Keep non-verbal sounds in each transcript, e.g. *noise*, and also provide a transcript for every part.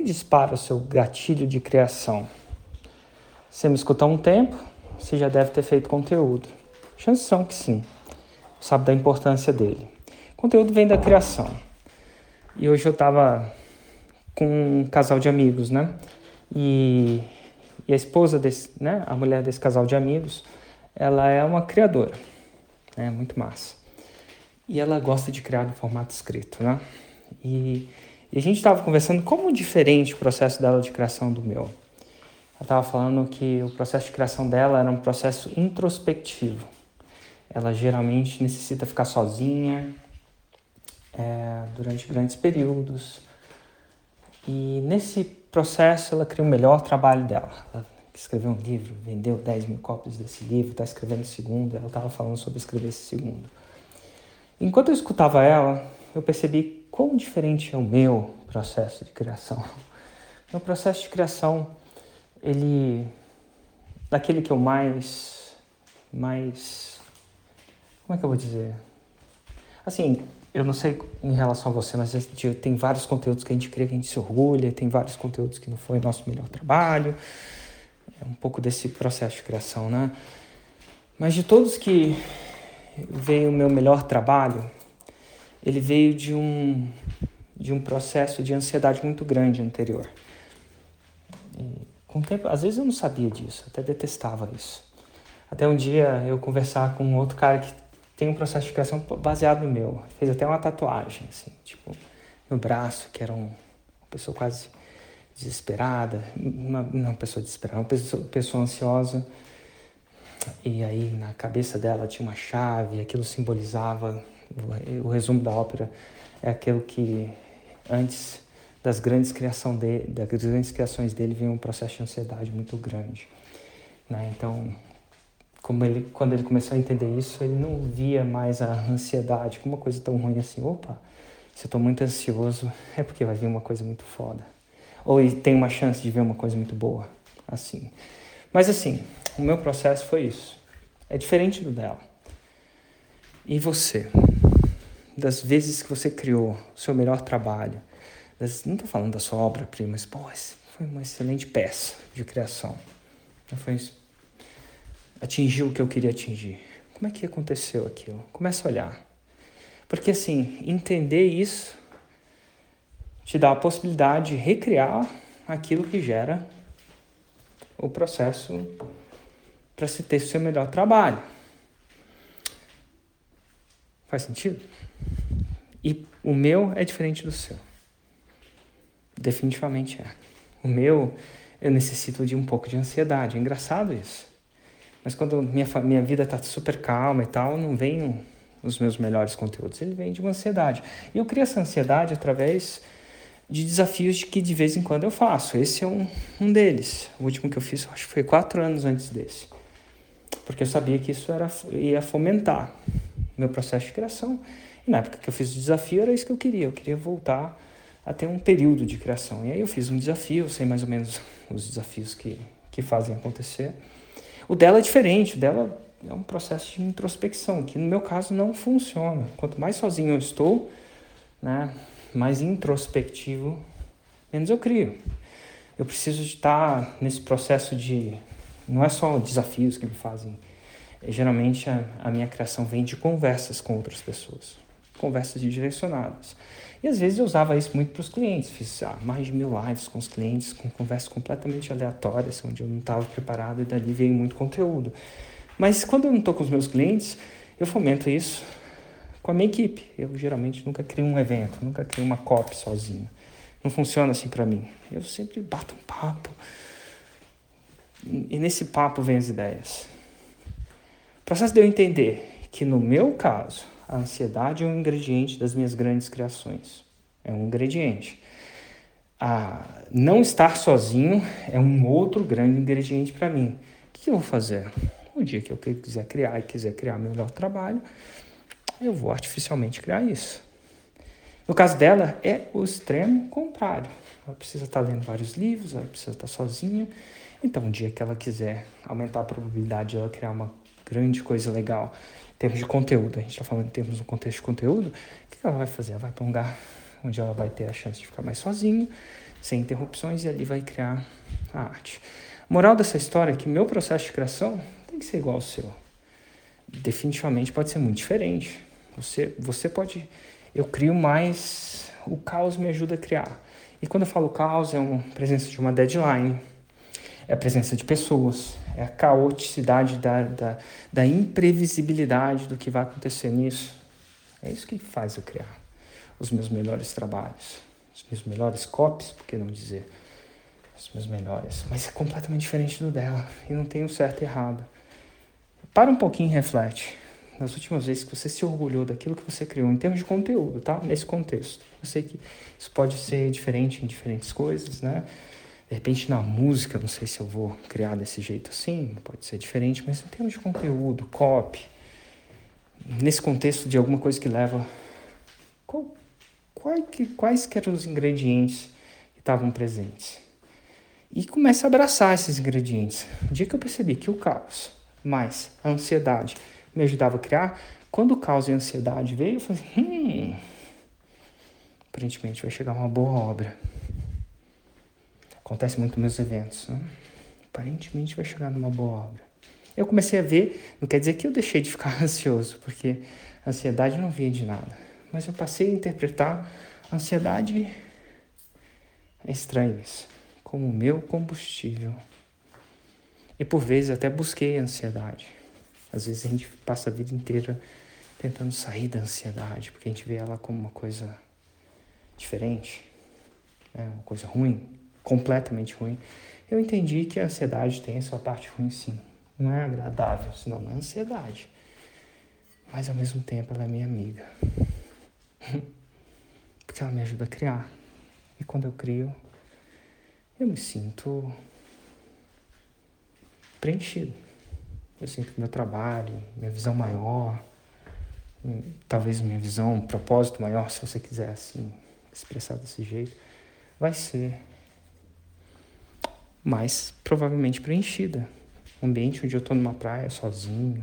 que dispara o seu gatilho de criação? Você me escutou há um tempo, você já deve ter feito conteúdo. Chances são que sim. Sabe da importância dele. Conteúdo vem da criação. E hoje eu estava com um casal de amigos, né? E, e, a esposa desse, né? A mulher desse casal de amigos, ela é uma criadora, né? Muito massa. E ela gosta de criar no formato escrito, né? E, e a gente estava conversando como diferente o processo dela de criação do meu. Ela estava falando que o processo de criação dela era um processo introspectivo. Ela geralmente necessita ficar sozinha é, durante grandes períodos. E nesse processo ela cria o melhor trabalho dela. Ela escreveu um livro, vendeu 10 mil cópias desse livro, está escrevendo o segundo. Ela estava falando sobre escrever esse segundo. Enquanto eu escutava ela, eu percebi quão diferente é o meu processo de criação. *laughs* Meu processo de criação, ele daquele que eu mais mais como é que eu vou dizer? Assim, eu não sei em relação a você, mas tem vários conteúdos que a gente cria que a gente se orgulha, tem vários conteúdos que não foi nosso melhor trabalho. É um pouco desse processo de criação, né? Mas de todos que veio o meu melhor trabalho, ele veio de um, de um processo de ansiedade muito grande anterior. E, com o tempo, às vezes eu não sabia disso, até detestava isso. Até um dia eu conversar com um outro cara que tem um processo de criação baseado no meu. Fez até uma tatuagem, assim, tipo, no braço, que era um, uma pessoa quase desesperada. Uma, não pessoa desesperada, uma pessoa, pessoa ansiosa. E aí na cabeça dela tinha uma chave, aquilo simbolizava. O, resumo da ópera é aquilo que antes das grandes, criação de, das grandes criações dele vinha um processo de ansiedade muito grande. Né? Então, como ele, quando ele começou a entender isso, ele não via mais a ansiedade como uma coisa tão ruim assim. Opa, se eu estou muito ansioso, é porque vai vir uma coisa muito foda. Ou tem uma chance de vir uma coisa muito boa, assim. Mas assim, o meu processo foi isso. É diferente do dela. E você? Das vezes que você criou o seu melhor trabalho, das, não estou falando da sua obra-prima, mas pô, foi uma excelente peça de criação. Foi atingiu o que eu queria atingir. Como é que aconteceu aquilo? Começa a olhar. Porque assim, entender isso te dá a possibilidade de recriar aquilo que gera o processo para se ter seu melhor trabalho. Faz sentido? E o meu é diferente do seu. Definitivamente é. O meu, eu necessito de um pouco de ansiedade. É engraçado isso. Mas quando minha, minha vida está super calma e tal, não vem os meus melhores conteúdos. Ele vem de uma ansiedade. E eu crio essa ansiedade através de desafios de que de vez em quando eu faço. Esse é um, um deles. O último que eu fiz, acho que foi quatro anos antes desse. Porque eu sabia que isso era, ia fomentar meu processo de criação. Na época que eu fiz o desafio, era isso que eu queria. Eu queria voltar a ter um período de criação. E aí eu fiz um desafio, sei mais ou menos *laughs* os desafios que, que fazem acontecer. O dela é diferente, o dela é um processo de introspecção, que no meu caso não funciona. Quanto mais sozinho eu estou, né, mais introspectivo, menos eu crio. Eu preciso de estar nesse processo de. Não é só desafios que me fazem. É, geralmente a, a minha criação vem de conversas com outras pessoas, conversas direcionadas. E às vezes eu usava isso muito para os clientes. Fiz ah, mais de mil lives com os clientes, com conversas completamente aleatórias, onde eu não estava preparado e dali veio muito conteúdo. Mas quando eu não estou com os meus clientes, eu fomento isso com a minha equipe. Eu geralmente nunca crio um evento, nunca crio uma copy sozinho. Não funciona assim para mim. Eu sempre bato um papo. E nesse papo vem as ideias. O processo de eu entender que no meu caso, a ansiedade é um ingrediente das minhas grandes criações. É um ingrediente. A não estar sozinho é um outro grande ingrediente para mim. O que eu vou fazer? O dia que eu quiser criar e quiser criar meu melhor trabalho, eu vou artificialmente criar isso. No caso dela, é o extremo contrário. Ela precisa estar lendo vários livros, ela precisa estar sozinha. Então, um dia que ela quiser aumentar a probabilidade de ela criar uma grande coisa legal termos de conteúdo, a gente está falando em termos de contexto de conteúdo, o que ela vai fazer? Ela vai para um lugar onde ela vai ter a chance de ficar mais sozinho, sem interrupções, e ali vai criar a arte. Moral dessa história é que meu processo de criação tem que ser igual ao seu. Definitivamente pode ser muito diferente. Você, você pode. Eu crio mais. O caos me ajuda a criar. E quando eu falo caos, é uma presença de uma deadline, é a presença de pessoas, é a caoticidade da, da, da imprevisibilidade do que vai acontecer nisso. É isso que faz eu criar os meus melhores trabalhos, os meus melhores copies, por que não dizer? Os meus melhores. Mas é completamente diferente do dela e não tem o certo e errado. Para um pouquinho e reflete. Nas últimas vezes que você se orgulhou daquilo que você criou, em termos de conteúdo, tá? Nesse contexto. Eu sei que isso pode ser diferente em diferentes coisas, né? De repente na música, não sei se eu vou criar desse jeito assim, pode ser diferente, mas em termos de conteúdo, copy, nesse contexto de alguma coisa que leva. Qual, qual, que, quais que eram os ingredientes que estavam presentes? E começa a abraçar esses ingredientes. O dia que eu percebi que o caos mais a ansiedade me ajudava a criar, quando o caos e a ansiedade veio, eu falei, hum, aparentemente vai chegar uma boa obra. Acontece muito nos meus eventos, né? Aparentemente vai chegar numa boa obra. Eu comecei a ver, não quer dizer que eu deixei de ficar *laughs* ansioso, porque a ansiedade não vinha de nada. Mas eu passei a interpretar a ansiedade, é estranho isso, como o meu combustível. E por vezes até busquei a ansiedade. Às vezes a gente passa a vida inteira tentando sair da ansiedade, porque a gente vê ela como uma coisa diferente, né? uma coisa ruim, completamente ruim. Eu entendi que a ansiedade tem a sua parte ruim, sim. Não é agradável, senão não é ansiedade. Mas ao mesmo tempo ela é minha amiga. *laughs* Porque ela me ajuda a criar. E quando eu crio, eu me sinto preenchido. Eu sinto que meu trabalho, minha visão maior, talvez minha visão, um propósito maior, se você quiser assim expressar desse jeito, vai ser mais provavelmente preenchida. Um ambiente onde eu estou numa praia sozinho,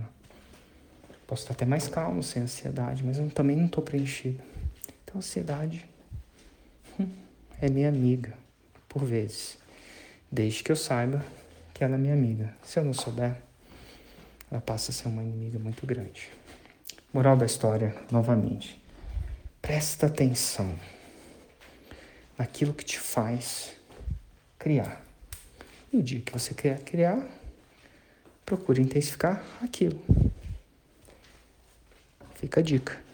posso estar até mais calmo, sem ansiedade, mas eu também não estou preenchido. Então, a ansiedade hum, é minha amiga, por vezes, desde que eu saiba que ela é minha amiga. Se eu não souber, ela passa a ser uma inimiga muito grande. Moral da história, novamente. Presta atenção naquilo que te faz criar. E o dia que você quer criar, procure intensificar aquilo. Fica a dica.